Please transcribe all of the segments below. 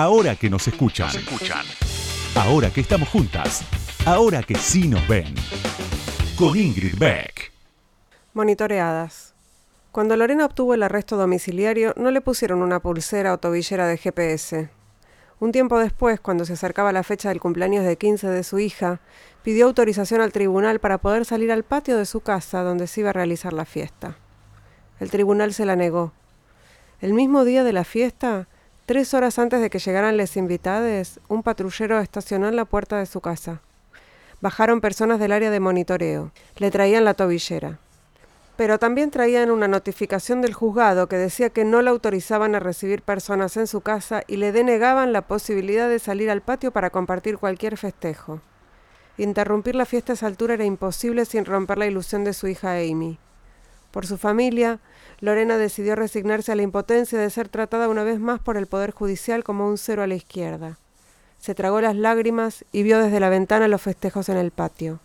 Ahora que nos escuchan. escuchan. Ahora que estamos juntas. Ahora que sí nos ven. Con Ingrid Beck. Monitoreadas. Cuando Lorena obtuvo el arresto domiciliario, no le pusieron una pulsera o tobillera de GPS. Un tiempo después, cuando se acercaba la fecha del cumpleaños de 15 de su hija, pidió autorización al tribunal para poder salir al patio de su casa donde se iba a realizar la fiesta. El tribunal se la negó. El mismo día de la fiesta, tres horas antes de que llegaran les invitades, un patrullero estacionó en la puerta de su casa. Bajaron personas del área de monitoreo. Le traían la tobillera pero también traían una notificación del juzgado que decía que no la autorizaban a recibir personas en su casa y le denegaban la posibilidad de salir al patio para compartir cualquier festejo. Interrumpir la fiesta a esa altura era imposible sin romper la ilusión de su hija Amy. Por su familia, Lorena decidió resignarse a la impotencia de ser tratada una vez más por el Poder Judicial como un cero a la izquierda. Se tragó las lágrimas y vio desde la ventana los festejos en el patio.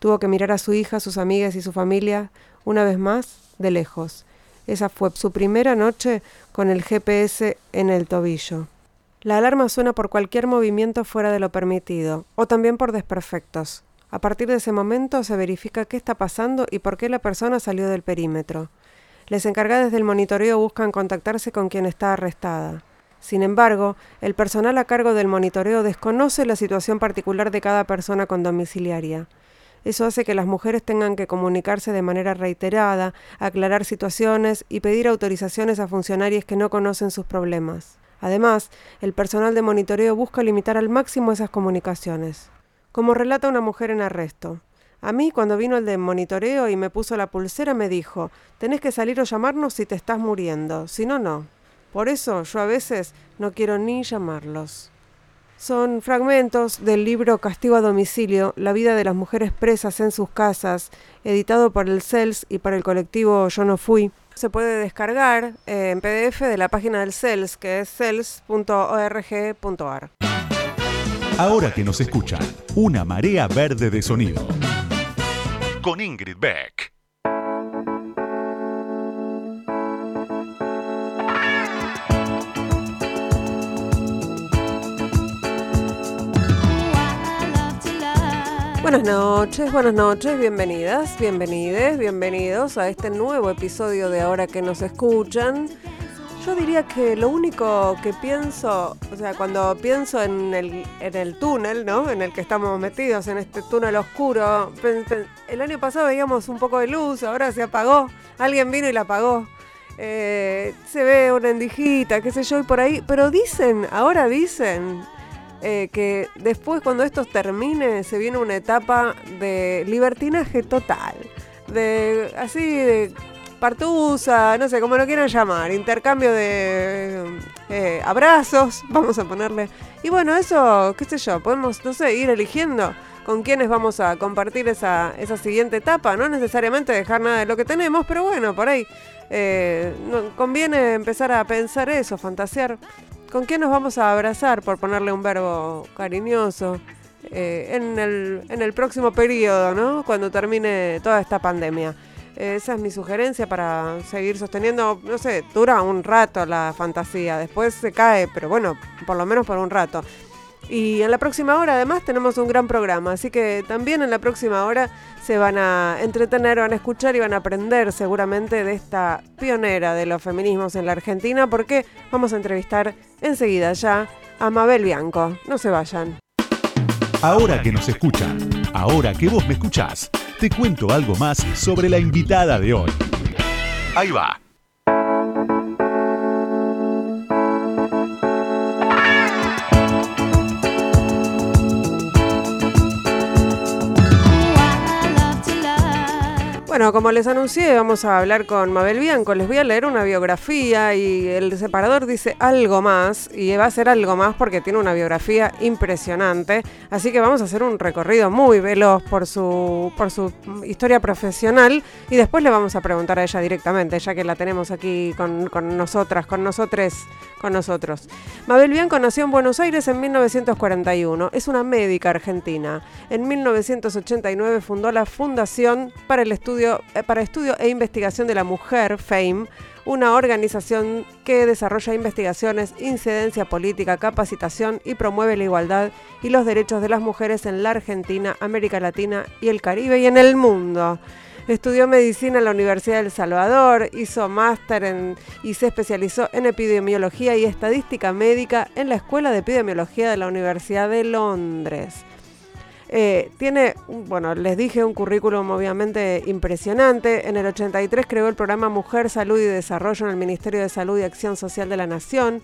Tuvo que mirar a su hija, sus amigas y su familia una vez más, de lejos. Esa fue su primera noche con el GPS en el tobillo. La alarma suena por cualquier movimiento fuera de lo permitido, o también por desperfectos. A partir de ese momento se verifica qué está pasando y por qué la persona salió del perímetro. Les encargados del monitoreo buscan contactarse con quien está arrestada. Sin embargo, el personal a cargo del monitoreo desconoce la situación particular de cada persona con domiciliaria. Eso hace que las mujeres tengan que comunicarse de manera reiterada, aclarar situaciones y pedir autorizaciones a funcionarios que no conocen sus problemas. Además, el personal de monitoreo busca limitar al máximo esas comunicaciones. Como relata una mujer en arresto, a mí cuando vino el de monitoreo y me puso la pulsera me dijo, tenés que salir o llamarnos si te estás muriendo, si no, no. Por eso yo a veces no quiero ni llamarlos. Son fragmentos del libro Castigo a domicilio, la vida de las mujeres presas en sus casas, editado por el CELS y por el colectivo Yo no fui. Se puede descargar eh, en PDF de la página del CELS, que es cels.org.ar. Ahora que nos escuchan. Una marea verde de sonido. Con Ingrid Beck. Buenas noches, buenas noches, bienvenidas, bienvenides, bienvenidos a este nuevo episodio de Ahora que nos escuchan. Yo diría que lo único que pienso, o sea, cuando pienso en el, en el túnel, ¿no? En el que estamos metidos, en este túnel oscuro, el año pasado veíamos un poco de luz, ahora se apagó, alguien vino y la apagó. Eh, se ve una endijita, qué sé yo, y por ahí, pero dicen, ahora dicen, eh, que después cuando esto termine se viene una etapa de libertinaje total, de así de partusa, no sé, como lo quieran llamar, intercambio de eh, abrazos, vamos a ponerle. Y bueno, eso, qué sé yo, podemos, no sé, ir eligiendo con quiénes vamos a compartir esa, esa siguiente etapa, no necesariamente dejar nada de lo que tenemos, pero bueno, por ahí eh, conviene empezar a pensar eso, fantasear ¿Con quién nos vamos a abrazar, por ponerle un verbo cariñoso, eh, en, el, en el próximo periodo, ¿no? Cuando termine toda esta pandemia? Esa es mi sugerencia para seguir sosteniendo, no sé, dura un rato la fantasía, después se cae, pero bueno, por lo menos por un rato. Y en la próxima hora además tenemos un gran programa, así que también en la próxima hora se van a entretener, van a escuchar y van a aprender seguramente de esta pionera de los feminismos en la Argentina, porque vamos a entrevistar enseguida ya a Mabel Bianco. No se vayan. Ahora que nos escuchan, ahora que vos me escuchás, te cuento algo más sobre la invitada de hoy. Ahí va. Bueno, como les anuncié, vamos a hablar con Mabel Bianco. Les voy a leer una biografía y el separador dice algo más y va a ser algo más porque tiene una biografía impresionante. Así que vamos a hacer un recorrido muy veloz por su, por su historia profesional y después le vamos a preguntar a ella directamente, ya que la tenemos aquí con, con nosotras, con nosotros, con nosotros. Mabel Bianco nació en Buenos Aires en 1941. Es una médica argentina. En 1989 fundó la Fundación para el Estudio eh, para Estudio e Investigación de la Mujer, FAME, una organización que desarrolla investigaciones, incidencia política, capacitación y promueve la igualdad y los derechos de las mujeres en la Argentina, América Latina y el Caribe y en el mundo. Estudió medicina en la Universidad del Salvador, hizo máster y se especializó en epidemiología y estadística médica en la Escuela de Epidemiología de la Universidad de Londres. Eh, tiene, bueno, les dije, un currículum obviamente impresionante. En el 83 creó el programa Mujer, Salud y Desarrollo en el Ministerio de Salud y Acción Social de la Nación.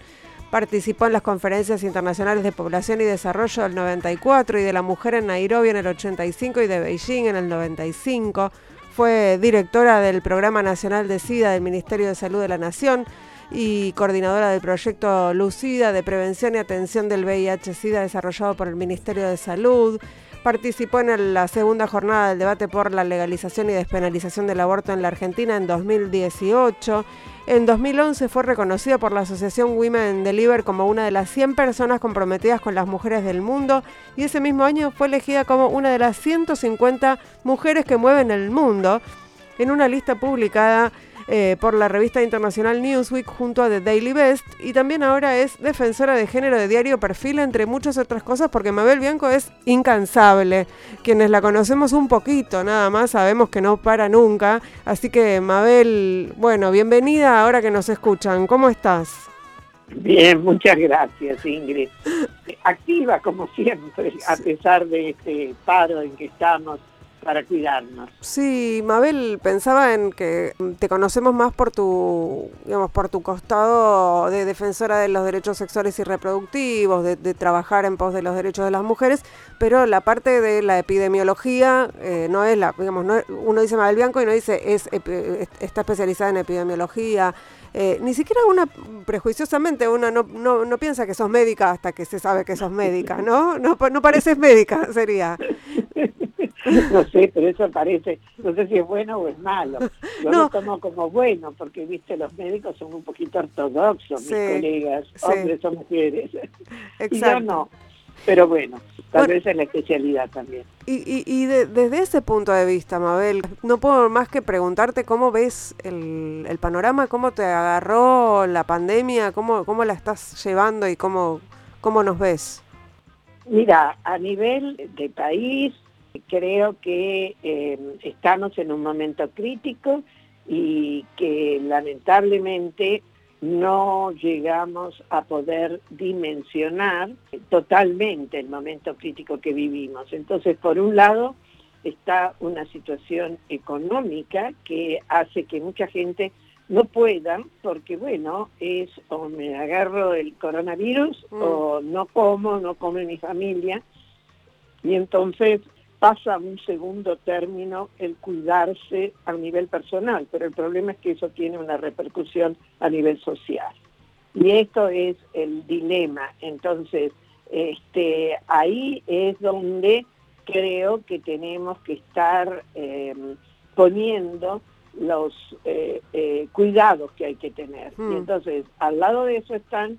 Participó en las conferencias internacionales de población y desarrollo del 94 y de la mujer en Nairobi en el 85 y de Beijing en el 95. Fue directora del Programa Nacional de SIDA del Ministerio de Salud de la Nación y coordinadora del proyecto Lucida de Prevención y Atención del VIH-Sida desarrollado por el Ministerio de Salud. Participó en la segunda jornada del debate por la legalización y despenalización del aborto en la Argentina en 2018. En 2011 fue reconocida por la Asociación Women Deliver como una de las 100 personas comprometidas con las mujeres del mundo y ese mismo año fue elegida como una de las 150 mujeres que mueven el mundo en una lista publicada eh, por la revista internacional Newsweek junto a The Daily Best y también ahora es defensora de género de diario Perfil, entre muchas otras cosas, porque Mabel Bianco es incansable. Quienes la conocemos un poquito, nada más, sabemos que no para nunca. Así que Mabel, bueno, bienvenida ahora que nos escuchan. ¿Cómo estás? Bien, muchas gracias Ingrid. Activa como siempre, a pesar de este paro en que estamos para cuidarnos. Sí, Mabel, pensaba en que te conocemos más por tu, digamos, por tu costado de defensora de los derechos sexuales y reproductivos, de, trabajar en pos de los derechos de las mujeres, pero la parte de la epidemiología eh, no es la, digamos, no, uno dice Mabel Bianco y no dice es, está especializada en epidemiología. Eh, ni siquiera una, prejuiciosamente, uno no, no, no, piensa que sos médica hasta que se sabe que sos médica, ¿no? No, no pareces médica, sería. no sé, pero eso parece, no sé si es bueno o es malo. Yo lo tomo como bueno, porque, viste, los médicos son un poquito ortodoxos, mis colegas, hombres o mujeres. Exacto. Y yo no. Pero bueno, tal vez es la especialidad también. Y, y, desde ese punto de vista, Mabel, no puedo más que preguntarte cómo ves el, el panorama, cómo te agarró la pandemia, cómo, cómo la estás llevando y cómo, cómo nos ves. Mira, a nivel de país, creo que eh, estamos en un momento crítico y que lamentablemente no llegamos a poder dimensionar totalmente el momento crítico que vivimos. Entonces, por un lado, está una situación económica que hace que mucha gente no pueda, porque bueno, es o me agarro el coronavirus mm. o no como, no come mi familia. Y entonces pasa a un segundo término el cuidarse a nivel personal, pero el problema es que eso tiene una repercusión a nivel social. Y esto es el dilema. Entonces, este, ahí es donde creo que tenemos que estar em, poniendo los eh, eh, cuidados que hay que tener. Y hmm. entonces, al lado de eso están,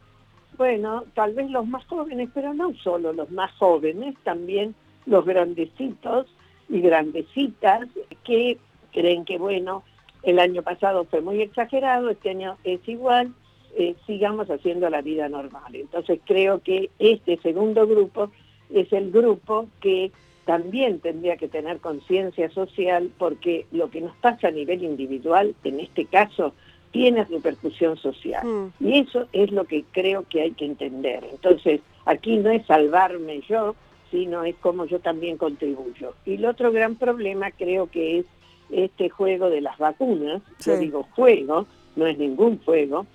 bueno, tal vez los más jóvenes, pero no solo los más jóvenes, también los grandecitos y grandecitas que creen que, bueno, el año pasado fue muy exagerado, este año es igual, eh, sigamos haciendo la vida normal. Entonces creo que este segundo grupo es el grupo que también tendría que tener conciencia social porque lo que nos pasa a nivel individual, en este caso, tiene repercusión social. Mm. Y eso es lo que creo que hay que entender. Entonces, aquí no es salvarme yo, sino es como yo también contribuyo. Y el otro gran problema creo que es este juego de las vacunas, yo digo juego, no es ningún juego,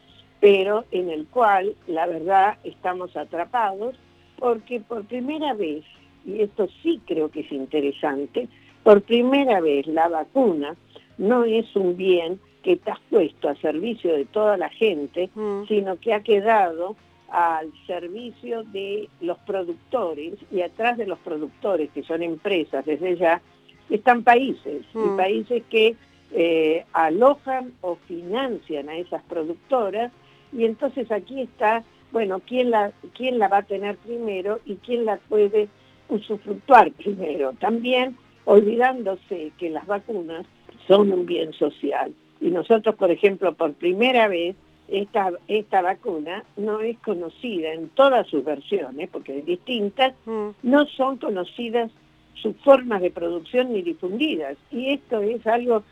pero en el cual la verdad estamos atrapados porque por primera vez, y esto sí creo que es interesante, por primera vez la vacuna no es un bien que está puesto a servicio de toda la gente, mm. sino que ha quedado al servicio de los productores y atrás de los productores, que son empresas desde ya, están países, y mm. países que eh, alojan o financian a esas productoras, y entonces aquí está, bueno, ¿quién la, quién la va a tener primero y quién la puede usufructuar primero. También olvidándose que las vacunas son un bien social. Y nosotros, por ejemplo, por primera vez, esta, esta vacuna no es conocida en todas sus versiones, porque es distintas, mm. no son conocidas sus formas de producción ni difundidas. Y esto es algo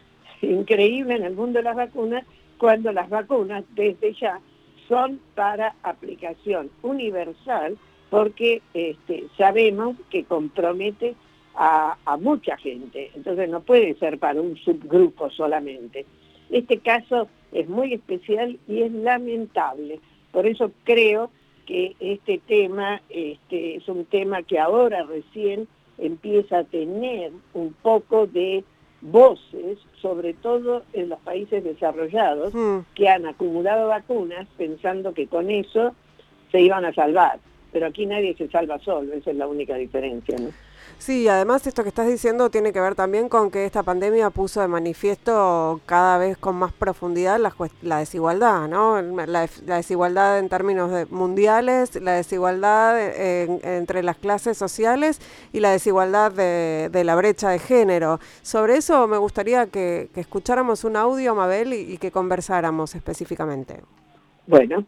increíble en el mundo de las vacunas, cuando las vacunas desde ya son para aplicación universal, porque este, sabemos que compromete a, a mucha gente, entonces no puede ser para un subgrupo solamente. Este caso es muy especial y es lamentable. Por eso creo que este tema este, es un tema que ahora recién empieza a tener un poco de voces, sobre todo en los países desarrollados, hmm. que han acumulado vacunas pensando que con eso se iban a salvar. Pero aquí nadie se salva solo, esa es la única diferencia. ¿no? Sí, además esto que estás diciendo tiene que ver también con que esta pandemia puso de manifiesto cada vez con más profundidad la, la desigualdad, ¿no? La, desigualdad en términos mundiales, la desigualdad entre las clases sociales y la desigualdad de, la brecha de género. Sobre eso me gustaría que, escucháramos un audio, Mabel, y que conversáramos específicamente. Bueno.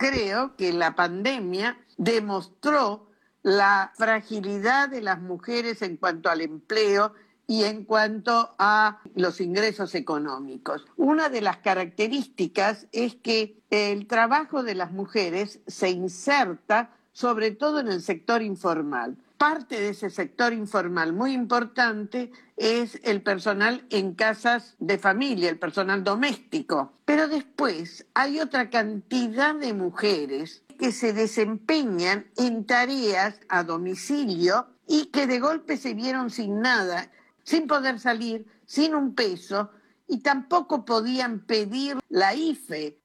Creo que la pandemia demostró la fragilidad de las mujeres en cuanto al empleo y en cuanto a los ingresos económicos. Una de las características es que el trabajo de las mujeres se inserta sobre todo en el sector informal. Parte de ese sector informal muy importante es el personal en casas de familia, el personal doméstico. Pero después hay otra cantidad de mujeres que se desempeñan en tareas a domicilio y que de golpe se vieron sin nada, sin poder salir, sin un peso y tampoco podían pedir la IFE.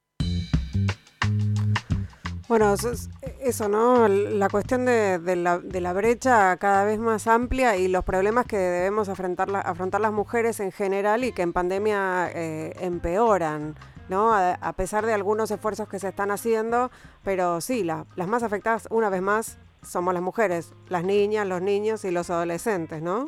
Bueno, eso, ¿no? La cuestión de, la, brecha cada vez más amplia y los problemas que debemos afrontar, afrontar las mujeres en general y que en pandemia eh, empeoran. ¿no? A, pesar de algunos esfuerzos que se están haciendo, pero sí, las más afectadas, una vez más, somos las mujeres, las niñas, los niños y los adolescentes, ¿no?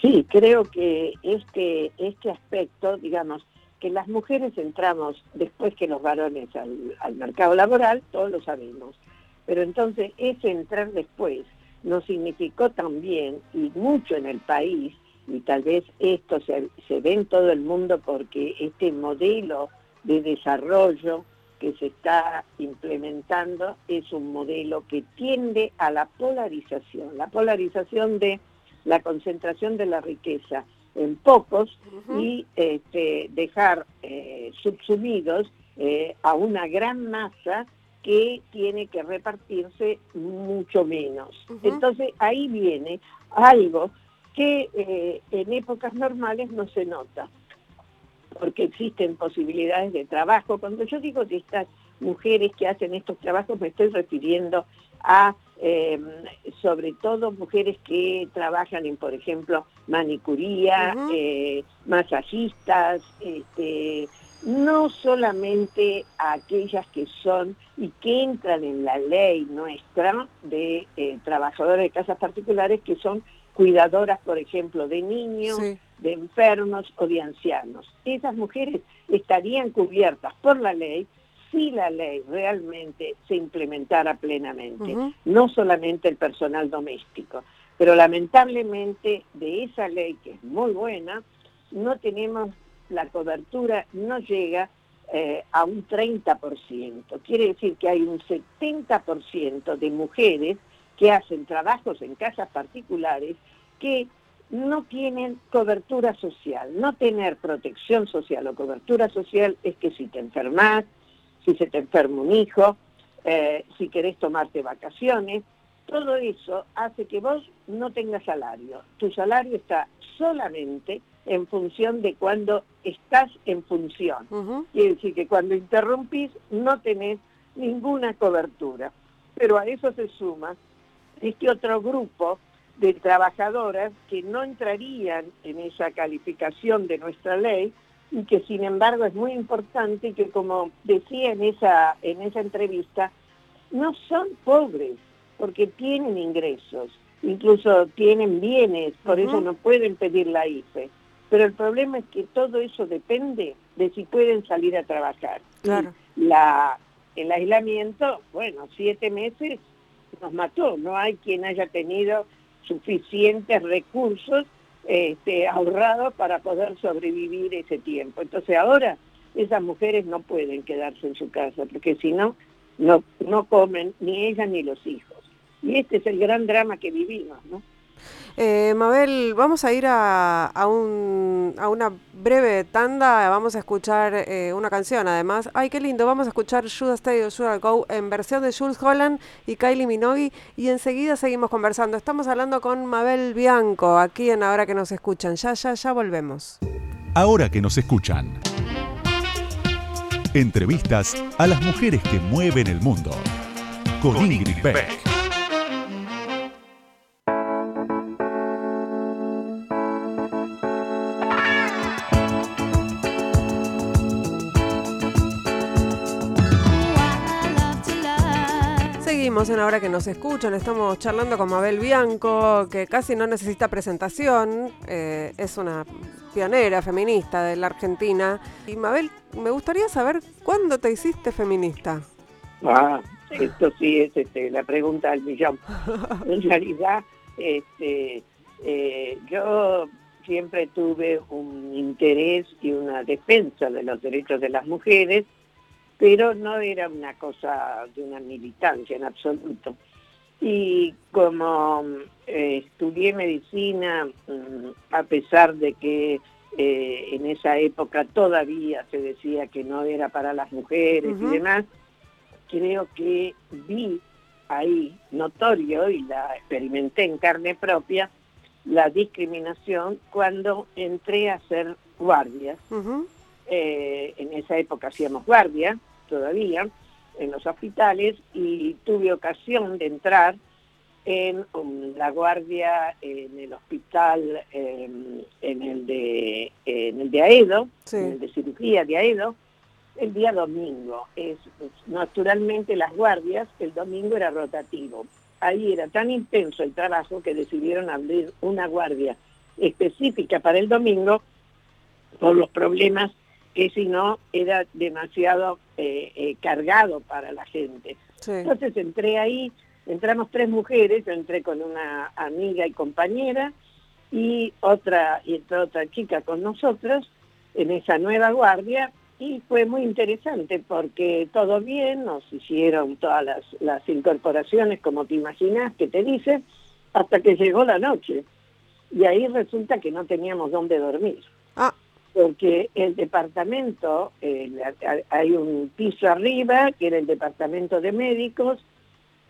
Sí, creo que este, este aspecto, digamos, que las mujeres entramos después que los varones al, al mercado laboral, todos lo sabemos. Pero entonces ese entrar después nos significó también, y mucho en el país, y tal vez esto se, se ve en todo el mundo porque este modelo de desarrollo que se está implementando es un modelo que tiende a la polarización, la polarización de la concentración de la riqueza en pocos y este, dejar eh, subsumidos eh, a una gran masa que tiene que repartirse mucho menos. Entonces ahí viene algo que eh, en épocas normales no se nota, porque existen posibilidades de trabajo. Cuando yo digo de estas mujeres que hacen estos trabajos, me estoy refiriendo a em, sobre todo mujeres que trabajan en, por ejemplo, manicuría, eh, masajistas, este, no solamente a aquellas que son y que entran en la ley nuestra de eh, trabajadores de casas particulares que son cuidadoras, por ejemplo, de niños, de enfermos o de ancianos. Esas mujeres estarían cubiertas por la ley si la ley realmente se implementara plenamente, no solamente el personal doméstico. Pero lamentablemente de esa ley, que es muy buena, no tenemos la cobertura, no llega eh, a un 30%. Quiere decir que hay un 70% de mujeres que hacen trabajos en casas particulares que no tienen cobertura social. No tener protección social o cobertura social es que si te enfermas, si se te enferma un hijo, eh, si querés tomarte vacaciones, todo eso hace que vos no tengas salario. Tu salario está solamente en función de cuando estás en función. Quiere decir que cuando interrumpís no tenés ninguna cobertura. Pero a eso se suma este otro grupo de trabajadoras que no entrarían en esa calificación de nuestra ley y que sin embargo es muy importante que como decía en esa, en esa entrevista, no son pobres porque tienen ingresos, incluso tienen bienes, por eso no pueden pedir la IFE. pero el problema es que todo eso depende de si pueden salir a trabajar. Claro. La, el aislamiento, bueno, siete meses nos mató, no hay quien haya tenido suficientes recursos este, ahorrados para poder sobrevivir ese tiempo. Entonces ahora esas mujeres no pueden quedarse en su casa, porque si no, no, no comen ni ellas ni los hijos. Y este es el gran drama que vivimos, ¿no? Eh, Mabel, vamos a ir a, a, un, a, una breve tanda, vamos a escuchar eh, una canción además. Ay, qué lindo, vamos a escuchar Should I Stay or Should I Go en versión de Jules Holland y Kylie Minogue y enseguida seguimos conversando. Estamos hablando con Mabel Bianco aquí en Ahora que nos escuchan. Ya, ya, ya volvemos. Ahora que nos escuchan. Entrevistas a las mujeres que mueven el mundo. Con, Ingrid Beck. Ahora que nos escuchan, estamos charlando con Mabel Bianco, que casi no necesita presentación, eh, es una pionera feminista de la Argentina. Y Mabel, me gustaría saber cuándo te hiciste feminista. Ah, esto sí es este, la pregunta del millón. En realidad, este, eh, yo siempre tuve un interés y una defensa de los derechos de las mujeres, pero no era una cosa de una militancia en absoluto. Y como eh, estudié medicina, mm, a pesar de que eh, en esa época todavía se decía que no era para las mujeres y demás, creo que vi ahí notorio y la experimenté en carne propia la discriminación cuando entré a ser guardia. Eh, en esa época hacíamos guardia todavía en los hospitales y tuve ocasión de entrar en la guardia en el hospital en el de en el de Aedo, en el de cirugía de Aedo, el día domingo. Es, naturalmente las guardias, el domingo era rotativo. Ahí era tan intenso el trabajo que decidieron abrir una guardia específica para el domingo por los problemas que si no era demasiado eh, eh, cargado para la gente. Entonces entré ahí, entramos tres mujeres, yo entré con una amiga y compañera y otra, y otra chica con nosotros en esa nueva guardia y fue muy interesante porque todo bien, nos hicieron todas las, las incorporaciones como te imaginas que te dicen, hasta que llegó la noche. Y ahí resulta que no teníamos dónde dormir. Porque el departamento, eh, hay un piso arriba, que era el departamento de médicos,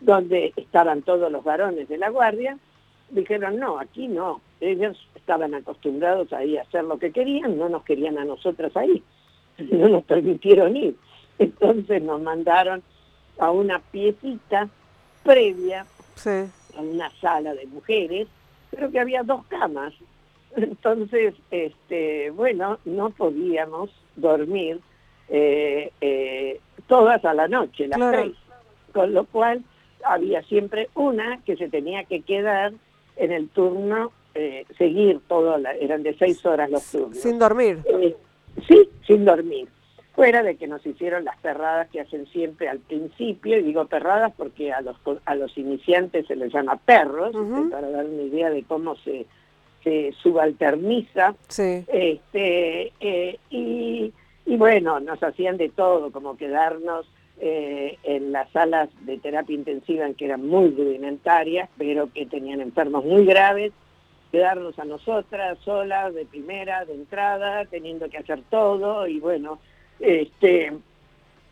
donde estaban todos los varones de la guardia, dijeron, no, aquí no, ellos estaban acostumbrados ahí a hacer lo que querían, no nos querían a nosotras ahí, no nos permitieron ir. Entonces nos mandaron a una piecita previa, a una sala de mujeres, pero que había dos camas, entonces, este, bueno, no podíamos dormir eh, eh, todas a la noche, las tres, con lo cual había siempre una que se tenía que quedar en el turno, eh, seguir todo, eran de seis horas los turnos. Sin dormir. sí, sin dormir. Fuera de que nos hicieron las perradas que hacen siempre al principio, y digo perradas porque a los, a los iniciantes se les llama perros, para dar una idea de cómo se se subalterniza. Este, eh, y, bueno, nos hacían de todo, como quedarnos eh, en las salas de terapia intensiva que eran muy rudimentarias, pero que tenían enfermos muy graves, quedarnos a nosotras solas, de primera, de entrada, teniendo que hacer todo, y bueno, este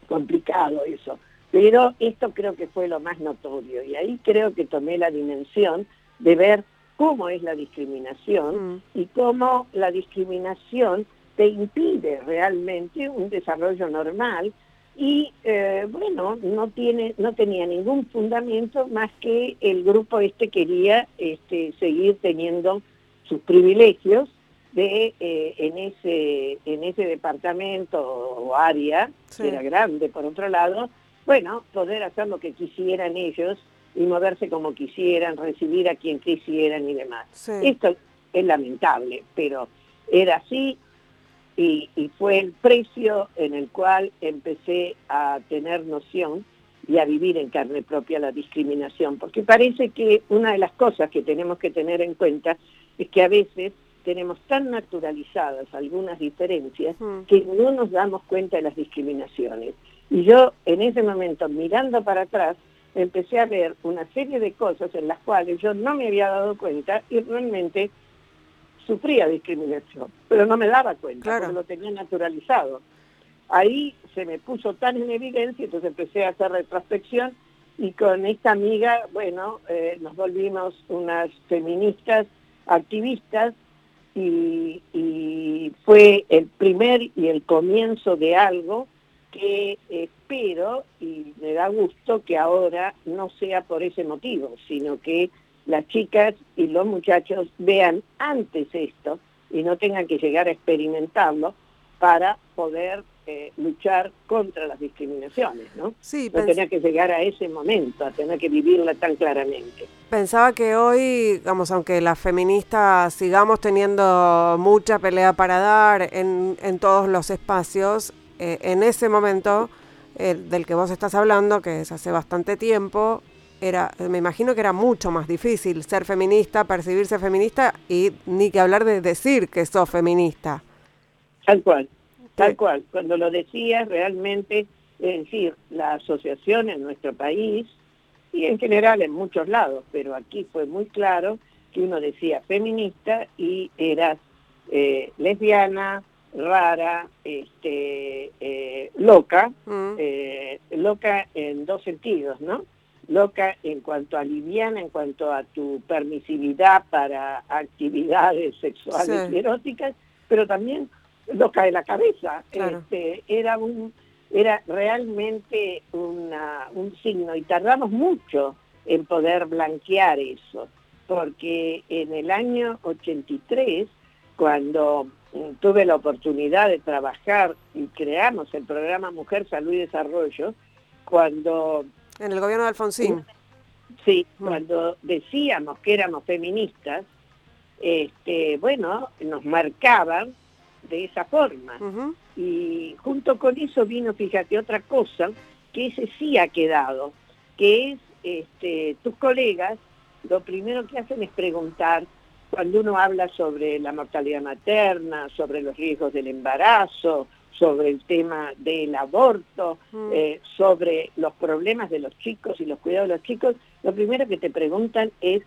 complicado eso. Pero esto creo que fue lo más notorio, y ahí creo que tomé la dimensión de ver cómo es la discriminación mm. y cómo la discriminación te impide realmente un desarrollo normal y eh, bueno, no tiene, no tenía ningún fundamento más que el grupo este quería este, seguir teniendo sus privilegios de eh, en ese en ese departamento o área que era grande por otro lado, bueno, poder hacer lo que quisieran ellos y moverse como quisieran, recibir a quien quisieran y demás. Esto es lamentable, pero era así y, y fue el precio en el cual empecé a tener noción y a vivir en carne propia la discriminación, porque parece que una de las cosas que tenemos que tener en cuenta es que a veces tenemos tan naturalizadas algunas diferencias Mm. que no nos damos cuenta de las discriminaciones. Y yo en ese momento, mirando para atrás, empecé a ver una serie de cosas en las cuales yo no me había dado cuenta y realmente sufría discriminación, pero no me daba cuenta, Claro. porque lo tenía naturalizado. Ahí se me puso tan en evidencia, entonces empecé a hacer retrospección y con esta amiga, bueno, eh, nos volvimos unas feministas activistas y, y fue el primer y el comienzo de algo que espero y me da gusto que ahora no sea por ese motivo, sino que las chicas y los muchachos vean antes esto y no tengan que llegar a experimentarlo para poder eh, luchar contra las discriminaciones, ¿no? Sí, No tener que llegar a ese momento, a tener que vivirla tan claramente. pensaba que hoy, digamos, aunque las feministas sigamos teniendo mucha pelea para dar en, en todos los espacios, eh, en ese momento eh, del que vos estás hablando, que es hace bastante tiempo, era, me imagino que era mucho más difícil ser feminista, percibirse feminista y ni que hablar de decir que sos feminista. Tal cual, tal Sí. cual. Cuando lo decías, realmente, es decir, la asociación en nuestro país, y en general en muchos lados, pero aquí fue muy claro que uno decía feminista y eras eh, lesbiana, rara, este, eh, loca, Mm, eh, loca en dos sentidos, ¿no? Loca en cuanto a liviana, en cuanto a tu permisividad para actividades sexuales Sí. y eróticas, pero también loca de la cabeza. Claro. Este, era un era realmente una- un signo y tardamos mucho en poder blanquear eso, porque en el año 83, cuando tuve la oportunidad de trabajar y creamos el programa Mujer, Salud y Desarrollo, cuando En el gobierno de Alfonsín. sí, Mm. cuando decíamos que éramos feministas, este, bueno, nos marcaban de esa forma. Y junto con eso vino, fíjate, otra cosa que ese sí ha quedado, que es este, tus colegas, lo primero que hacen es preguntar cuando uno habla sobre la mortalidad materna, sobre los riesgos del embarazo, sobre el tema del aborto, Mm. eh, sobre los problemas de los chicos y los cuidados de los chicos, lo primero que te preguntan es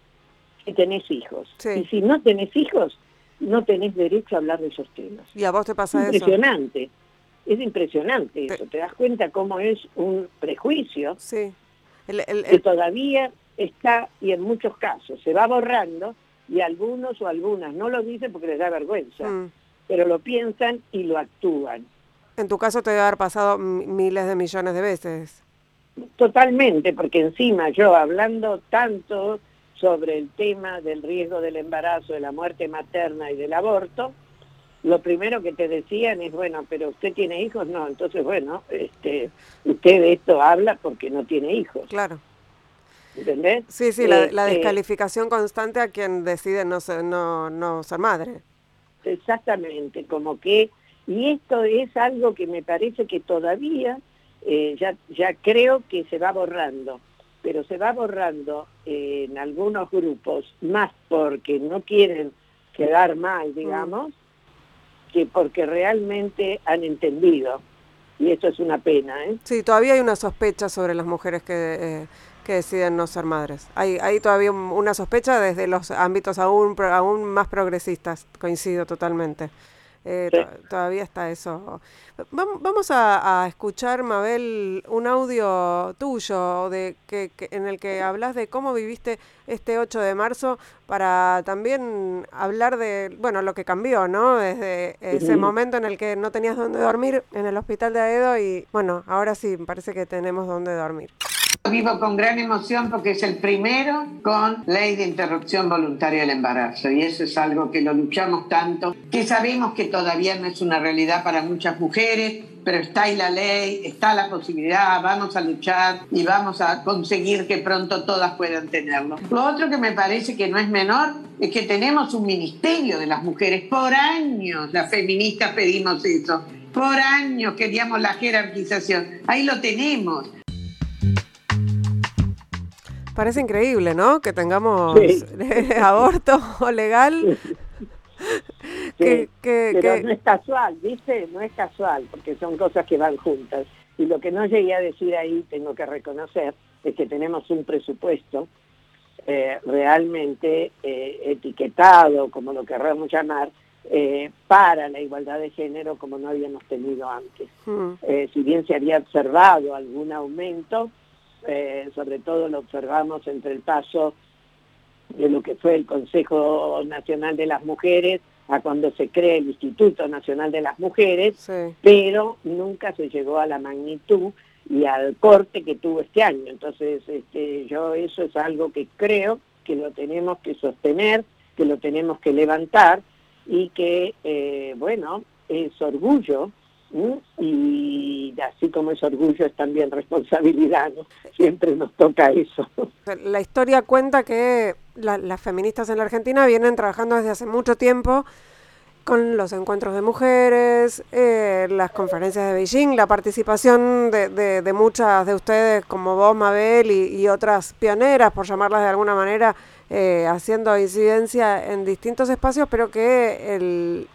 si tenés hijos. Sí. Y si no tenés hijos, no tenés derecho a hablar de esos temas. ¿Y a vos te pasa eso? Impresionante. Es impresionante Te- eso. Te das cuenta cómo es un prejuicio Sí. El- el- que todavía está y en muchos casos se va borrando y algunos o algunas no lo dicen porque les da vergüenza, mm. pero lo piensan y lo actúan. En tu caso te debe haber pasado miles de millones de veces. Totalmente, porque encima yo hablando tanto sobre el tema del riesgo del embarazo, de la muerte materna y del aborto, lo primero que te decían es, bueno, pero usted tiene hijos, no, entonces bueno, este, usted de esto habla porque no tiene hijos, Claro. ¿Entendés? Sí, sí, la, la Este, descalificación constante a quien decide no ser, no, no ser madre. Exactamente, como que, y esto es algo que me parece que todavía, eh, ya, ya creo que se va borrando, pero se va borrando en algunos grupos, más porque no quieren quedar mal, digamos, que porque realmente han entendido. Y eso es una pena, ¿eh? Sí, todavía hay una sospecha sobre las mujeres que, eh, que deciden no ser madres. Hay, hay todavía un- una sospecha desde los ámbitos aún, aún más progresistas, coincido totalmente. Eh, Sí. todavía está eso. Vam- Vamos a, a escuchar, Mabel, un audio tuyo de que, que- en el que hablas de cómo viviste este 8 de marzo para también hablar de, bueno, lo que cambió, ¿no? Desde ese momento en el que no tenías dónde dormir en el hospital de Aedo y, bueno, ahora sí, me parece que tenemos dónde dormir. Vivo con gran emoción porque es el primero con ley de interrupción voluntaria del embarazo y eso es algo que lo luchamos tanto, que sabemos que todavía no es una realidad para muchas mujeres, pero está ahí la ley, está la posibilidad, vamos a luchar y vamos a conseguir que pronto todas puedan tenerlo. Lo otro que me parece que no es menor es que tenemos un ministerio de las mujeres. Por años las feministas pedimos eso. Por años queríamos la jerarquización. Ahí lo tenemos. Parece increíble, ¿no? Que tengamos aborto legal. que, pero no es casual, ¿viste? No es casual, porque son cosas que van juntas. Y lo que no llegué a decir ahí, tengo que reconocer, es que tenemos un presupuesto eh, realmente eh, etiquetado, como lo querramos llamar, eh, para la igualdad de género como no habíamos tenido antes. Hmm. si bien se había observado algún aumento, eh, sobre todo lo observamos entre el paso de lo que fue el Consejo Nacional de las Mujeres a cuando se crea el Instituto Nacional de las Mujeres, pero nunca se llegó a la magnitud y al corte que tuvo este año. Entonces, este, yo eso es algo que creo que lo tenemos que sostener, que lo tenemos que levantar y que, eh, bueno, es orgullo y así como es orgullo es también responsabilidad, siempre nos toca eso. La historia cuenta que las feministas en la Argentina vienen trabajando desde hace mucho tiempo con los encuentros de mujeres, eh, las conferencias de Beijing, la participación de, muchas de ustedes como vos, Mabel, y, otras pioneras, por llamarlas de alguna manera, eh, haciendo incidencia en distintos espacios, pero que el,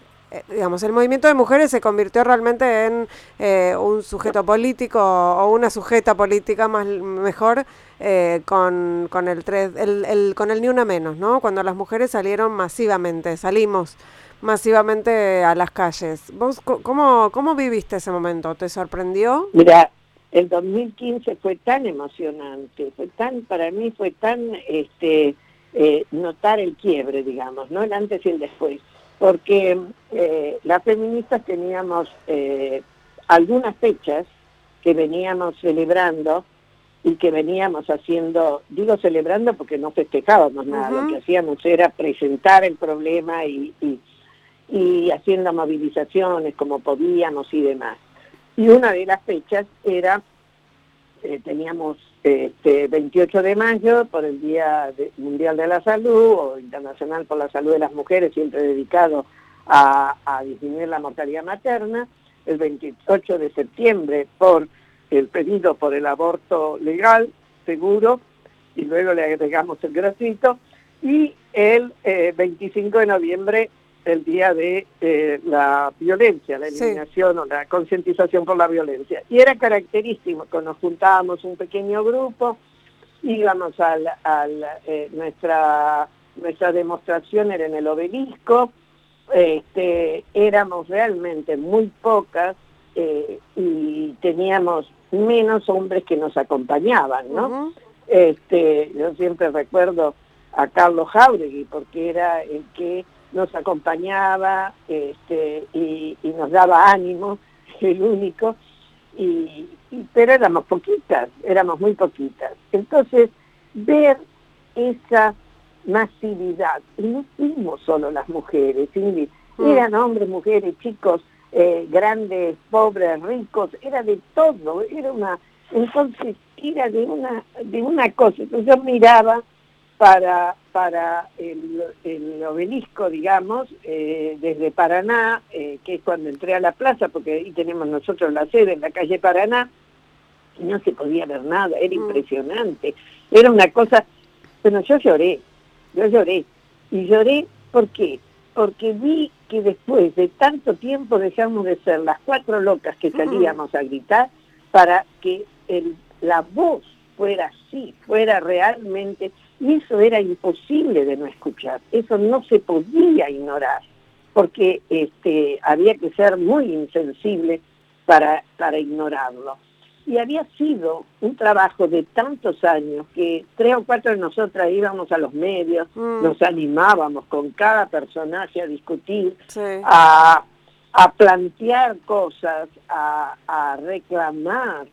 digamos, el movimiento de mujeres se convirtió realmente en eh, un sujeto político o una sujeta política más mejor eh, con, con el, tres, el, con el ni una menos, ¿no? Cuando las mujeres salieron masivamente, salimos masivamente a las calles. ¿Vos cómo, cómo viviste ese momento? ¿Te sorprendió? Mira, el 2015 fue tan emocionante, fue tan, para mí fue tan, este, notar el quiebre, digamos, ¿no? El antes y el después porque eh, las feministas teníamos eh, algunas fechas que veníamos celebrando y que veníamos haciendo, digo celebrando porque no festejábamos nada, lo que hacíamos era presentar el problema y, y, haciendo movilizaciones como podíamos y demás. Y una de las fechas era, eh, teníamos este 28 de mayo por el Día Mundial de la Salud o Internacional por la Salud de las Mujeres, siempre dedicado a, disminuir la mortalidad materna, el 28 de septiembre por el pedido por el aborto legal, seguro, y luego le agregamos el gratuito, y el 25 eh, de noviembre el día de eh, la violencia, la eliminación o la concientización por la violencia. Y era característico, cuando nos juntábamos un pequeño grupo, íbamos al, al eh, nuestra, nuestra demostración era en el obelisco, este, éramos realmente muy pocas eh, y teníamos menos hombres que nos acompañaban, ¿no? este, yo siempre recuerdo a Carlos Jauregui porque era el que nos acompañaba este, y, nos daba ánimo, el único, y, pero éramos poquitas, éramos muy poquitas. Entonces, ver esa masividad, y no fuimos solo las mujeres, mm. eran hombres, mujeres, chicos, eh, grandes, pobres, ricos, era de todo, era una, entonces era de una, de una cosa, entonces yo miraba para, para el, obelisco, digamos, eh, desde Paraná, eh, que es cuando entré a la plaza, porque ahí tenemos nosotros la sede en la calle Paraná, y no se podía ver nada, era mm. impresionante. Era una cosa, bueno, yo lloré, yo lloré. Y lloré, ¿por qué? Porque vi que después de tanto tiempo dejamos de ser las cuatro locas que salíamos a gritar para que el, la voz fuera así, fuera realmente y eso era imposible de no escuchar, eso no se podía ignorar, porque este, había que ser muy insensible para, para ignorarlo. Y había sido un trabajo de tantos años que tres o cuatro de nosotras íbamos a los medios, mm. nos animábamos con cada personaje a discutir, a, plantear cosas, a, a reclamar.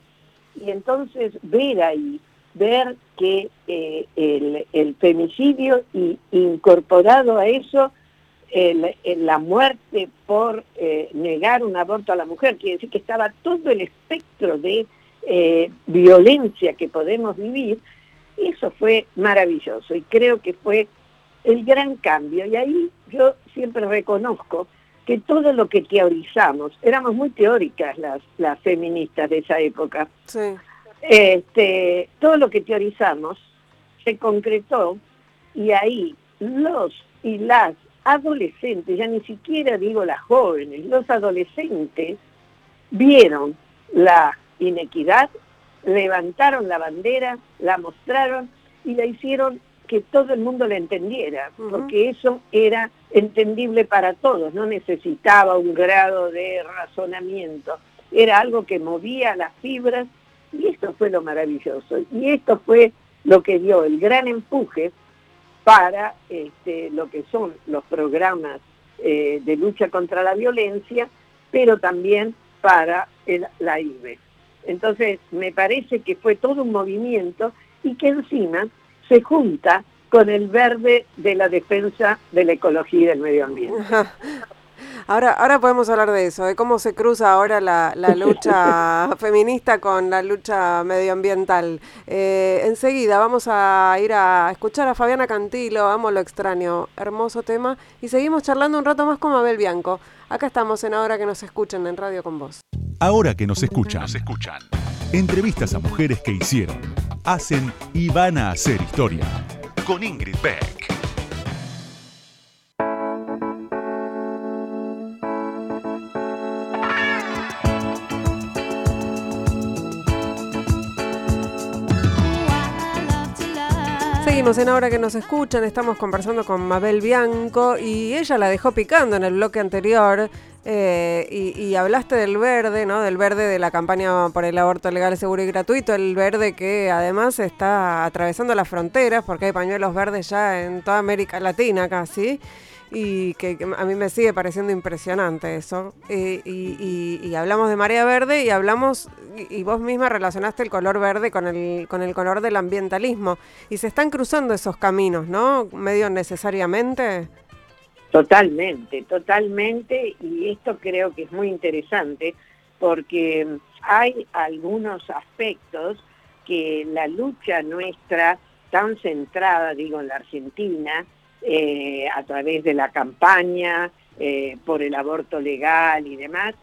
Y entonces ver ahí ver que eh, el, femicidio y incorporado a eso la muerte por eh, negar un aborto a la mujer, quiere decir que estaba todo el espectro de eh, violencia que podemos vivir, eso fue maravilloso y creo que fue el gran cambio. Y ahí yo siempre reconozco que todo lo que teorizamos, éramos muy teóricas las, las feministas de esa época, este, todo lo que teorizamos se concretó y ahí los y las adolescentes, ya ni siquiera digo las jóvenes, los adolescentes vieron la inequidad, levantaron la bandera, la mostraron y la hicieron que todo el mundo la entendiera, porque eso era entendible para todos, no necesitaba un grado de razonamiento, era algo que movía las fibras y esto fue lo maravilloso. Y esto fue lo que dio el gran empuje para este, lo que son los programas eh, de lucha contra la violencia, pero también para la IBE. Entonces, me parece que fue todo un movimiento y que encima se junta con el verde de la defensa de la ecología y del medio ambiente. Ahora, ahora podemos hablar de eso, de cómo se cruza ahora la, lucha feminista con la lucha medioambiental. Eh, enseguida vamos a ir a escuchar a Fabiana Cantilo, amo lo extraño, hermoso tema, y seguimos charlando un rato más con Mabel Bianco. Acá estamos en Ahora que nos escuchan en Radio con Vos. Ahora que nos escuchan, nos escuchan. Entrevistas a mujeres que hicieron, hacen y van a hacer historia. Con Ingrid Beck. Seguimos en Ahora que nos escuchan, estamos conversando con Mabel Bianco y ella la dejó picando en el bloque anterior eh, y, hablaste del verde, ¿no? Del verde de la campaña por el aborto legal, seguro y gratuito, el verde que además está atravesando las fronteras porque hay pañuelos verdes ya en toda América Latina casi y que, a mí me sigue pareciendo impresionante eso. y, hablamos de marea verde y hablamos, y, vos misma relacionaste el color verde con el, con el color del ambientalismo. Y se están cruzando esos caminos, ¿no? Medio necesariamente. Totalmente, totalmente. Y esto creo que es muy interesante porque hay algunos aspectos que la lucha nuestra, tan centrada, digo, en la Argentina, eh, a través de la campaña eh, por el aborto legal y demás,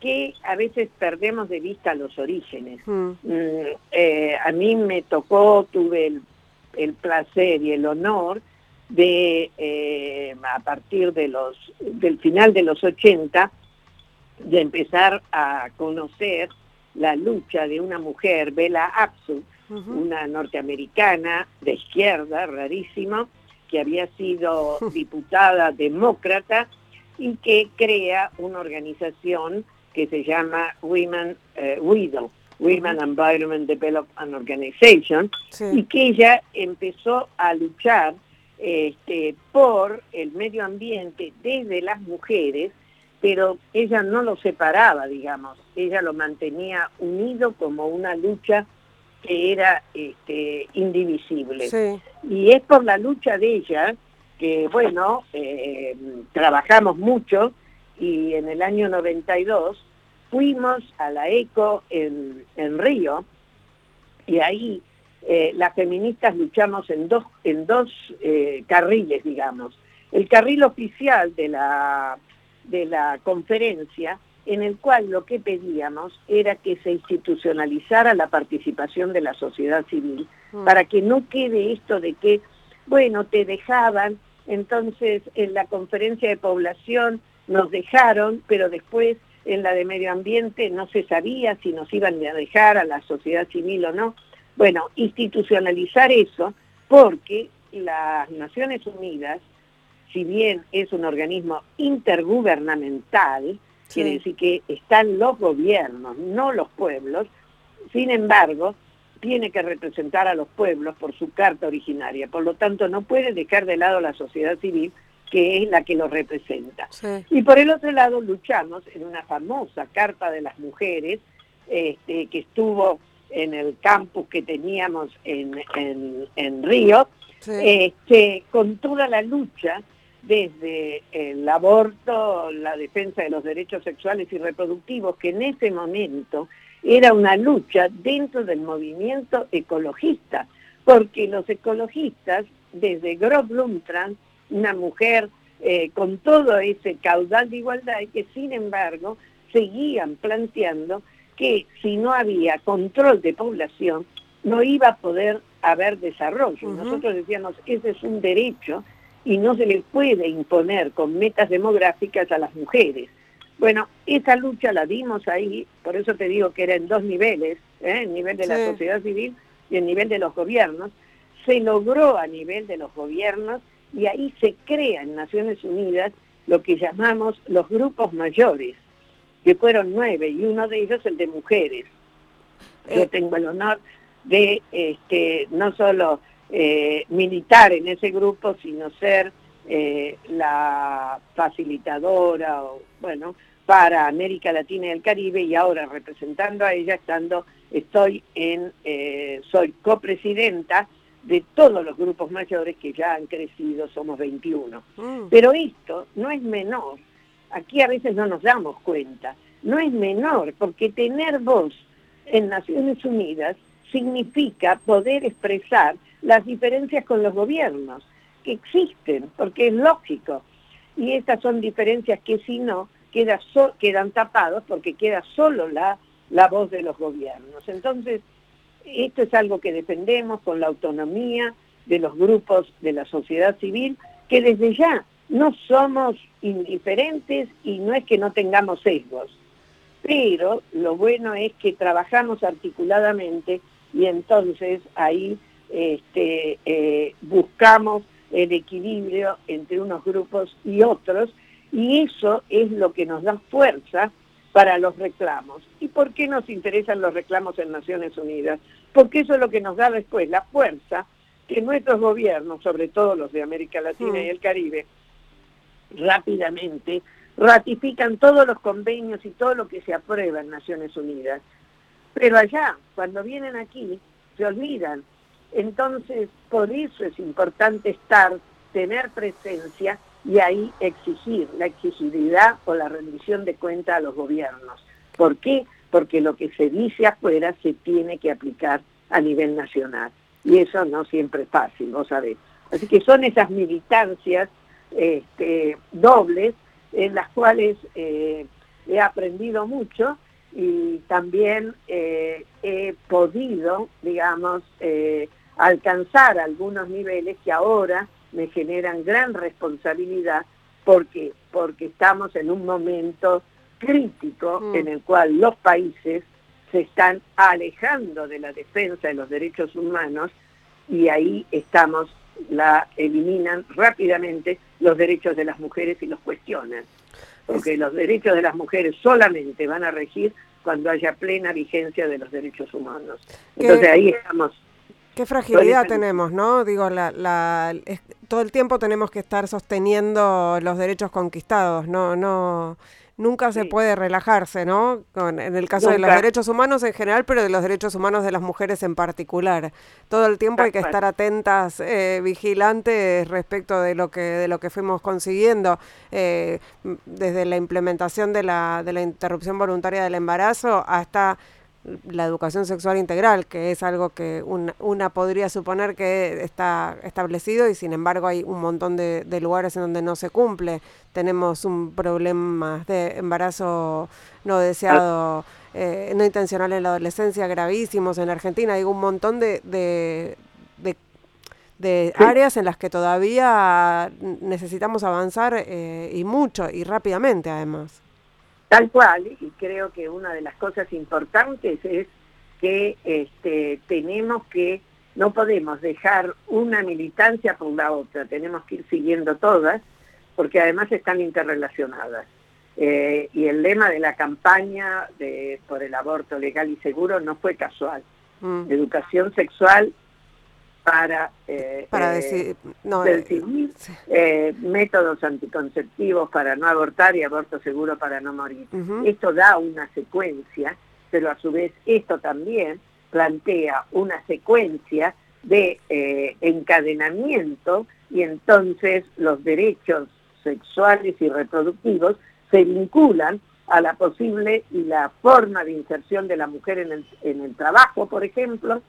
que a veces perdemos de vista los orígenes. Mm. Mm, eh, a mí me tocó, tuve el, placer y el honor de, a partir de los, del final de los 80, de empezar a conocer la lucha de una mujer, Bella Absu, una norteamericana de izquierda, rarísimo, que había sido diputada demócrata y que crea una organización que se llama Women eh, WIDO, Women Environment Development Organization, y que ella empezó a luchar este, por el medio ambiente desde las mujeres, pero ella no lo separaba, digamos, ella lo mantenía unido como una lucha que era este, indivisible. Y es por la lucha de ella que, bueno, eh, trabajamos mucho y en el año 92 fuimos a la ECO en, Río y ahí eh, las feministas luchamos en dos, en dos eh, carriles, digamos. El carril oficial de la, de la conferencia en el cual lo que pedíamos era que se institucionalizara la participación de la sociedad civil, mm. para que no quede esto de que, bueno, te dejaban, entonces en la conferencia de población nos dejaron, pero después en la de medio ambiente no se sabía si nos iban a dejar a la sociedad civil o no. Bueno, institucionalizar eso porque las Naciones Unidas, si bien es un organismo intergubernamental, Quiere decir que están los gobiernos, no los pueblos. Sin embargo, tiene que representar a los pueblos por su carta originaria. Por lo tanto, no puede dejar de lado la sociedad civil, que es la que lo representa. Y por el otro lado, luchamos en una famosa Carta de las Mujeres, este, que estuvo en el campus que teníamos en, en, Río, este, con toda la lucha desde el aborto, la defensa de los derechos sexuales y reproductivos, que en ese momento era una lucha dentro del movimiento ecologista, porque los ecologistas, desde Grob Blumtrand, una mujer eh, con todo ese caudal de igualdad, y que sin embargo seguían planteando que si no había control de población, no iba a poder haber desarrollo. Nosotros decíamos, ese es un derecho y no se le puede imponer con metas demográficas a las mujeres. Bueno, esa lucha la dimos ahí, por eso te digo que era en dos niveles, ¿eh? el nivel de la sociedad civil y el nivel de los gobiernos. Se logró a nivel de los gobiernos y ahí se crea en Naciones Unidas lo que llamamos los grupos mayores, que fueron nueve, y uno de ellos el de mujeres. Yo eh. tengo el honor de este, no solo eh, militar en ese grupo, sino ser eh, la facilitadora, o, bueno, para América Latina y el Caribe, y ahora representando a ella, estando, estoy en, soy copresidenta de todos los grupos mayores que ya han crecido, somos 21. Mm. Pero esto no es menor aquí a veces no nos damos cuenta, no es menor, porque tener voz en Naciones Unidas significa poder expresar las diferencias con los gobiernos, que existen, porque es lógico. Y estas son diferencias que si no, quedan tapados porque queda solo la, la voz de los gobiernos. Entonces, esto es algo que defendemos con la autonomía de los grupos de la sociedad civil, que desde ya no somos indiferentes y no es que no tengamos sesgos, pero lo bueno es que trabajamos articuladamente y entonces ahí este, eh, buscamos el equilibrio entre unos grupos y otros y eso es lo que nos da fuerza para los reclamos. ¿Y por qué nos interesan los reclamos en Naciones Unidas? Porque eso es lo que nos da después la fuerza que nuestros gobiernos, sobre todo los de América Latina y mm. el Caribe, rápidamente ratifican todos los convenios y todo lo que se aprueba en Naciones Unidas. Pero allá, cuando vienen aquí, se olvidan. Entonces, por eso es importante estar, tener presencia y ahí exigir la exigibilidad o la rendición de cuenta a los gobiernos. ¿Por qué? Porque lo que se dice afuera se tiene que aplicar a nivel nacional. Y eso no siempre es fácil, vos sabés. Así que son esas militancias este, dobles en las cuales eh, he aprendido mucho y también eh, he podido, digamos, eh, alcanzar algunos niveles que ahora me generan gran responsabilidad porque, porque estamos en un momento crítico mm. en el cual los países se están alejando de la defensa de los derechos humanos y ahí estamos la eliminan rápidamente los derechos de las mujeres y los cuestionan. Porque los derechos de las mujeres solamente van a regir cuando haya plena vigencia de los derechos humanos. Entonces ahí estamos. Qué fragilidad tenemos, ¿no? Digo, la, la, todo el tiempo tenemos que estar sosteniendo los derechos conquistados, no, no, nunca se puede relajarse, ¿no? en el caso de los derechos humanos en general, pero de los derechos humanos de las mujeres en particular. Todo el tiempo hay que estar atentas, eh, vigilantes respecto de lo que de lo que fuimos consiguiendo eh, desde la implementación de la de la interrupción voluntaria del embarazo hasta la educación sexual integral, que es algo que una, podría suponer que está establecido y sin embargo hay un montón de, lugares en donde no se cumple. Tenemos un problema de embarazo no deseado, eh, no intencional en la adolescencia gravísimos en Argentina. Hay un montón de, de, áreas en las que todavía necesitamos avanzar eh, y mucho y rápidamente además. Tal cual, y creo que una de las cosas importantes es que este, tenemos que, no podemos dejar una militancia por la otra, tenemos que ir siguiendo todas, porque además están interrelacionadas. Eh, y el lema de la campaña de, por el aborto legal y seguro no fue casual. Mm. Educación sexual para, eh, para eh, decir, no, decidir, eh, métodos anticonceptivos para no abortar y aborto seguro para no morir. Esto da una secuencia, pero a su vez esto también plantea una secuencia de eh, encadenamiento y entonces los derechos sexuales y reproductivos se vinculan a la posible y la forma de inserción de la mujer en el, trabajo, por ejemplo.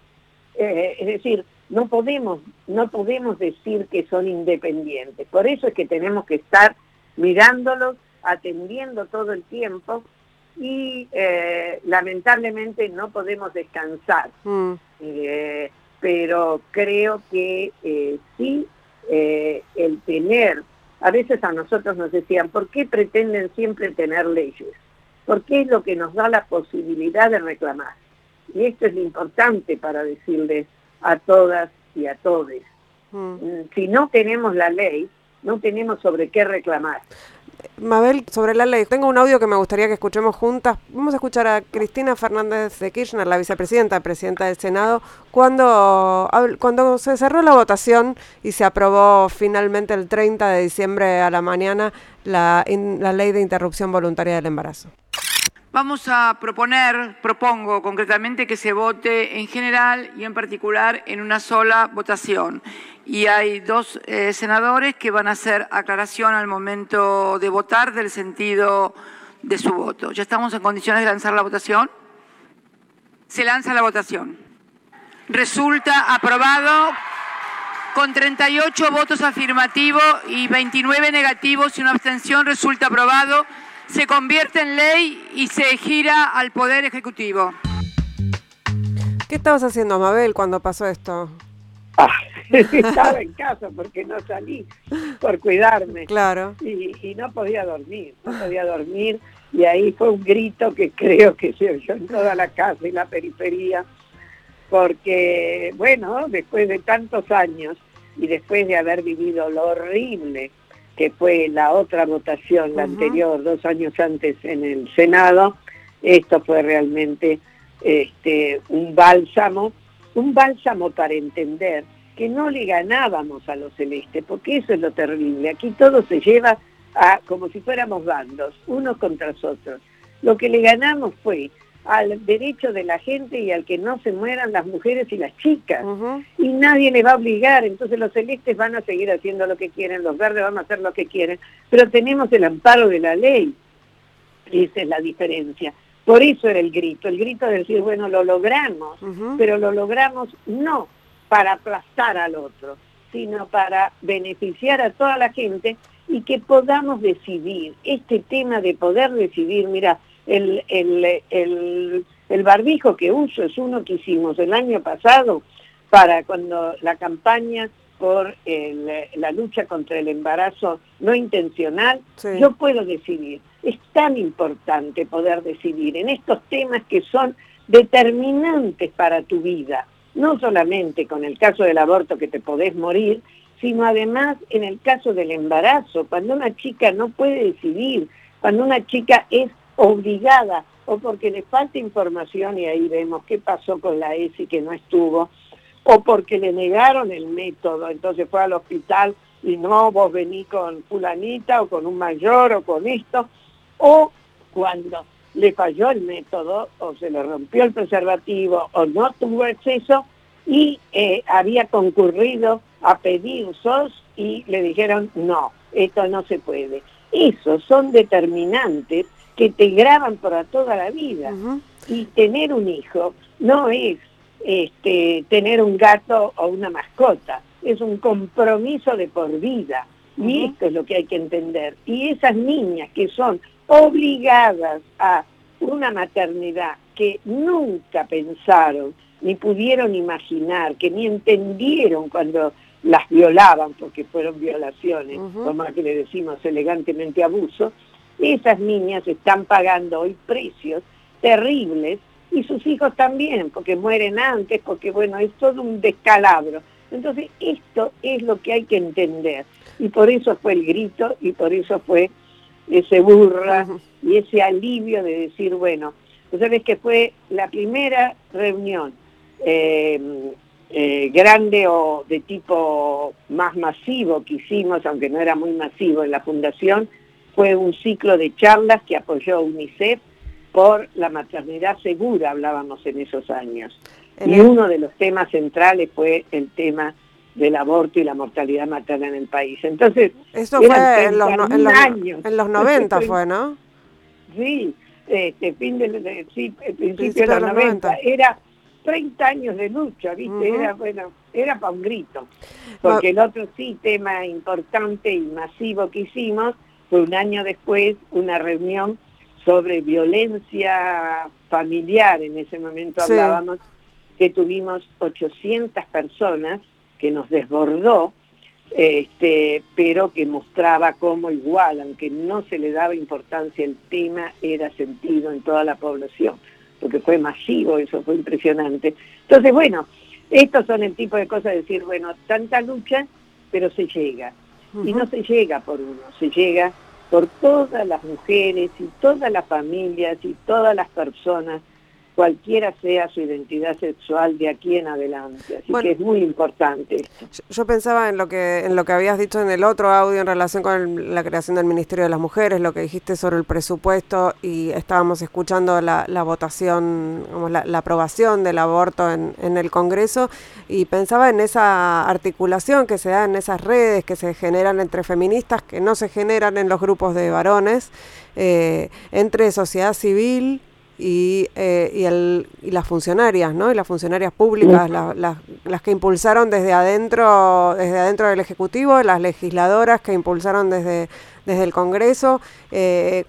Eh, es decir, no podemos, no podemos decir que son independientes. Por eso es que tenemos que estar mirándolos, atendiendo todo el tiempo y eh, lamentablemente no podemos descansar. Mm. Eh, pero creo que sí el tener a veces a nosotros nos decían, ¿por qué pretenden siempre tener leyes? Porque es lo que nos da la posibilidad de reclamar. Y esto es lo importante para decirles a todas y a todos. Mm. Mm, si no tenemos la ley, no tenemos sobre qué reclamar. Mabel, sobre la ley, tengo un audio que me gustaría que escuchemos juntas. Vamos a escuchar a Cristina Fernández de Kirchner, la vicepresidenta, presidenta del Senado, cuando, cuando se cerró la votación y se aprobó finalmente el 30 de diciembre a la mañana la, la ley de interrupción voluntaria del embarazo. Vamos a proponer, propongo concretamente que se vote en general y en particular en una sola votación. Y hay dos eh, senadores que van a hacer aclaración al momento de votar del sentido de su voto. ¿Ya estamos en condiciones de lanzar la votación? Se lanza la votación. Resulta aprobado con 38 votos afirmativos y 29 negativos y una abstención. Resulta aprobado se convierte en ley y se gira al Poder Ejecutivo. ¿Qué estabas haciendo, Mabel, cuando pasó esto? Ah, estaba en casa porque no salí por cuidarme. Claro. Y, no podía dormir, no podía dormir. Y ahí fue un grito que creo que se oyó en toda la casa y la periferia. Porque, bueno, después de tantos años y después de haber vivido lo horrible que fue la otra votación, la anterior, dos años antes en el Senado, esto fue realmente este, un bálsamo, un bálsamo para entender que no le ganábamos a los celestes, porque eso es lo terrible. Aquí todo se lleva a como si fuéramos bandos, unos contra otros. Lo que le ganamos fue al derecho de la gente y al que no se mueran las mujeres y las chicas. Y nadie le va a obligar, entonces los celestes van a seguir haciendo lo que quieren, los verdes van a hacer lo que quieren, pero tenemos el amparo de la ley. Esa es la diferencia. Por eso era el grito, el grito de decir, bueno, lo logramos, pero lo logramos no para aplastar al otro, sino para beneficiar a toda la gente y que podamos decidir. Este tema de poder decidir, mira, el, el, el, barbijo que uso es uno que hicimos el año pasado para cuando la campaña por la lucha contra el embarazo no intencional, yo puedo decidir. Es tan importante poder decidir en estos temas que son determinantes para tu vida, no solamente con el caso del aborto que te podés morir, sino además en el caso del embarazo, cuando una chica no puede decidir, cuando una chica es obligada o porque le falta información y ahí vemos qué pasó con la ESI que no estuvo, o porque le negaron el método, entonces fue al hospital y no, vos venís con fulanita o con un mayor o con esto, o cuando le falló el método o se le rompió el preservativo o no tuvo acceso y eh, había concurrido a pedir SOS y le dijeron no, esto no se puede. Esos son determinantes que te graban para toda la vida. Y tener un hijo no es este, tener un gato o una mascota, es un compromiso de por vida. Y esto es lo que hay que entender. Y esas niñas que son obligadas a una maternidad que nunca pensaron, ni pudieron imaginar, que ni entendieron cuando las violaban, porque fueron violaciones, como que le decimos elegantemente abuso, esas niñas están pagando hoy precios terribles y sus hijos también, porque mueren antes, porque bueno, es todo un descalabro. Entonces, esto es lo que hay que entender. Y por eso fue el grito y por eso fue ese burra y ese alivio de decir, bueno, tú sabes que fue la primera reunión eh, eh, grande o de tipo más masivo que hicimos, aunque no era muy masivo en la fundación, fue un ciclo de charlas que apoyó UNICEF por la maternidad segura, hablábamos en esos años. y uno de los temas centrales fue el tema del aborto y la mortalidad materna en el país. Entonces, eso fue en los, años. en los 90 fue, ¿no? Sí, este, fin del, sí, principio, de los 90. Era 30 años de lucha, ¿viste? Era, bueno, era para un grito. Porque el otro sí tema importante y masivo que hicimos fue un año después una reunión sobre violencia familiar, en ese momento hablábamos, que tuvimos 800 personas que nos desbordó, este, pero que mostraba cómo igual, aunque no se le daba importancia, el tema era sentido en toda la población, porque fue masivo, eso fue impresionante. Entonces, bueno, estos son el tipo de cosas de decir, bueno, tanta lucha, pero se llega. Y no se llega por uno, se llega por todas las mujeres y todas las familias y todas las personas cualquiera sea su identidad sexual de aquí en adelante. Así que es muy importante esto. Yo pensaba en lo que en lo que habías dicho en el otro audio en relación con la creación del Ministerio de las Mujeres, lo que dijiste sobre el presupuesto y estábamos escuchando la, votación, la, aprobación del aborto en, en el Congreso y pensaba en esa articulación que se da en esas redes que se generan entre feministas, que no se generan en los grupos de varones, eh, entre sociedad civil, y, eh, y, el, y, las funcionarias, ¿no? Y las funcionarias públicas, las que impulsaron desde adentro, desde adentro del Ejecutivo, las legisladoras que impulsaron desde, desde el Congreso. Eh,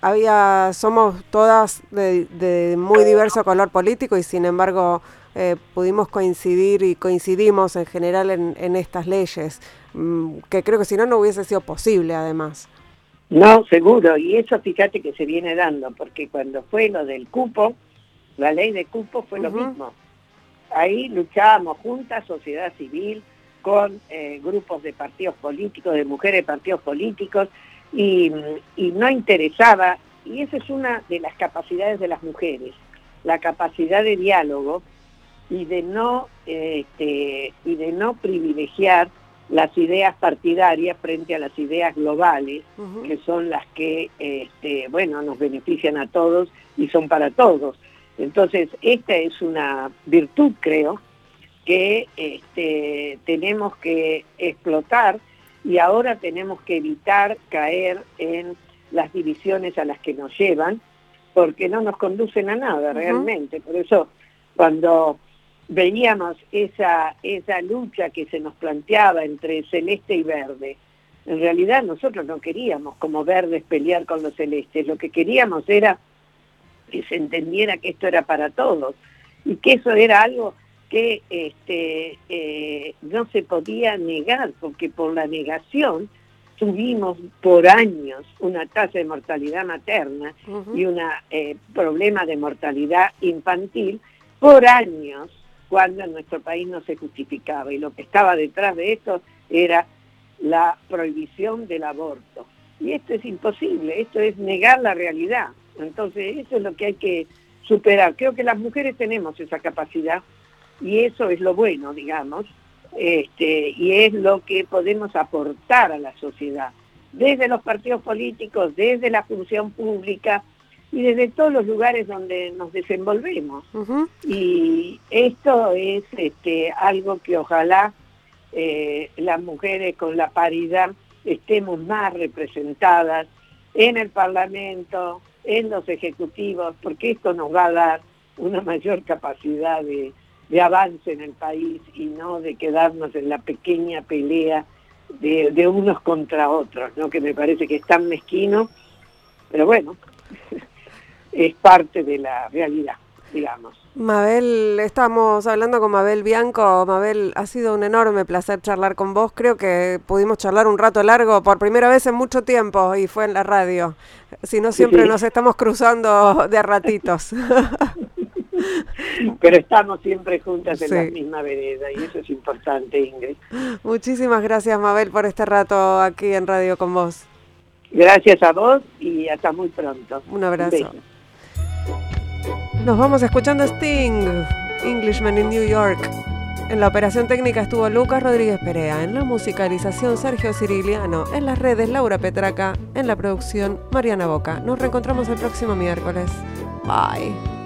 había, somos todas de, muy diverso color político y sin embargo eh, pudimos coincidir y coincidimos en general en, en estas leyes, mm, que creo que si no, no hubiese sido posible además. No, seguro, y eso fíjate que se viene dando, porque cuando fue lo del cupo, la ley de cupo fue lo mismo. Ahí luchábamos juntas, sociedad civil, con eh, grupos de partidos políticos, de mujeres de partidos políticos, y, no interesaba, y esa es una de las capacidades de las mujeres, la capacidad de diálogo y de no, este, y de no privilegiar las ideas partidarias frente a las ideas globales, que son las que, este, bueno, nos benefician a todos y son para todos. Entonces, esta es una virtud, creo, que este, tenemos que explotar y ahora tenemos que evitar caer en las divisiones a las que nos llevan, porque no nos conducen a nada realmente. Por eso, cuando veíamos esa, esa lucha que se nos planteaba entre celeste y verde. En realidad nosotros no queríamos como verdes pelear con los celestes, lo que queríamos era que se entendiera que esto era para todos y que eso era algo que este, eh, no se podía negar, porque por la negación tuvimos por años una tasa de mortalidad materna y un eh, problema de mortalidad infantil por años cuando en nuestro país no se justificaba. Y lo que estaba detrás de esto era la prohibición del aborto. Y esto es imposible, esto es negar la realidad. Entonces, eso es lo que hay que superar. Creo que las mujeres tenemos esa capacidad y eso es lo bueno, digamos, este, y es lo que podemos aportar a la sociedad, desde los partidos políticos, desde la función pública, y desde todos los lugares donde nos desenvolvemos. Y esto es este, algo que ojalá eh, las mujeres con la paridad estemos más representadas en el Parlamento, en los ejecutivos, porque esto nos va a dar una mayor capacidad de, avance en el país y no de quedarnos en la pequeña pelea de, de unos contra otros, ¿no? que me parece que es tan mezquino, pero bueno, es parte de la realidad, digamos. Mabel, estamos hablando con Mabel Bianco. Mabel, ha sido un enorme placer charlar con vos. Creo que pudimos charlar un rato largo por primera vez en mucho tiempo y fue en la radio. Si no, siempre nos estamos cruzando de ratitos. Pero estamos siempre juntas en la misma vereda y eso es importante, Ingrid. Muchísimas gracias, Mabel, por este rato aquí en radio con vos. Gracias a vos y hasta muy pronto. Un abrazo. Nos vamos escuchando Sting, Englishman in New York. En la operación técnica estuvo Lucas Rodríguez Perea, en la musicalización Sergio Ciriliano, en las redes Laura Petraca, en la producción Mariana Boca. Nos reencontramos el próximo miércoles. Bye.